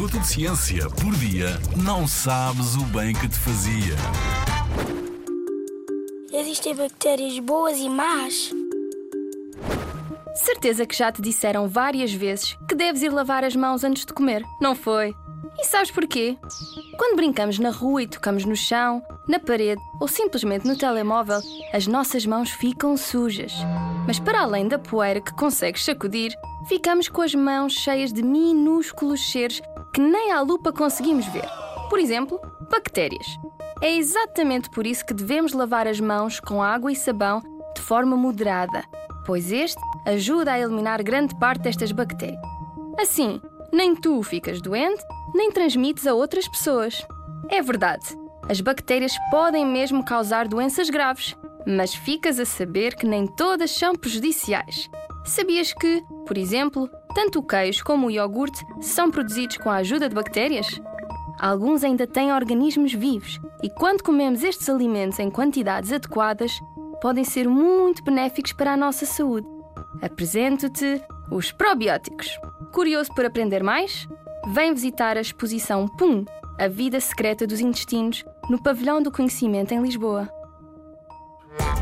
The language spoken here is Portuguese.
minuto de ciência por dia, não sabes o bem que te fazia. Existem bactérias boas e más? Certeza que já te disseram várias vezes que deves ir lavar as mãos antes de comer, não foi? E sabes porquê? Quando brincamos na rua e tocamos no chão, na parede ou simplesmente no telemóvel, as nossas mãos ficam sujas. Mas para além da poeira que consegues sacudir, ficamos com as mãos cheias de minúsculos seres que nem à lupa conseguimos ver. Por exemplo, bactérias. É exatamente por isso que devemos lavar as mãos com água e sabão de forma moderada, pois este ajuda a eliminar grande parte destas bactérias. Assim, nem tu ficas doente, nem transmites a outras pessoas. É verdade, as bactérias podem mesmo causar doenças graves, mas ficas a saber que nem todas são prejudiciais. Sabias que, por exemplo, tanto o queijo como o iogurte são produzidos com a ajuda de bactérias? Alguns ainda têm organismos vivos e, quando comemos estes alimentos em quantidades adequadas, podem ser muito benéficos para a nossa saúde. Apresento-te os probióticos. Curioso por aprender mais? Vem visitar a exposição PUM, a vida secreta dos intestinos, no Pavilhão do Conhecimento em Lisboa.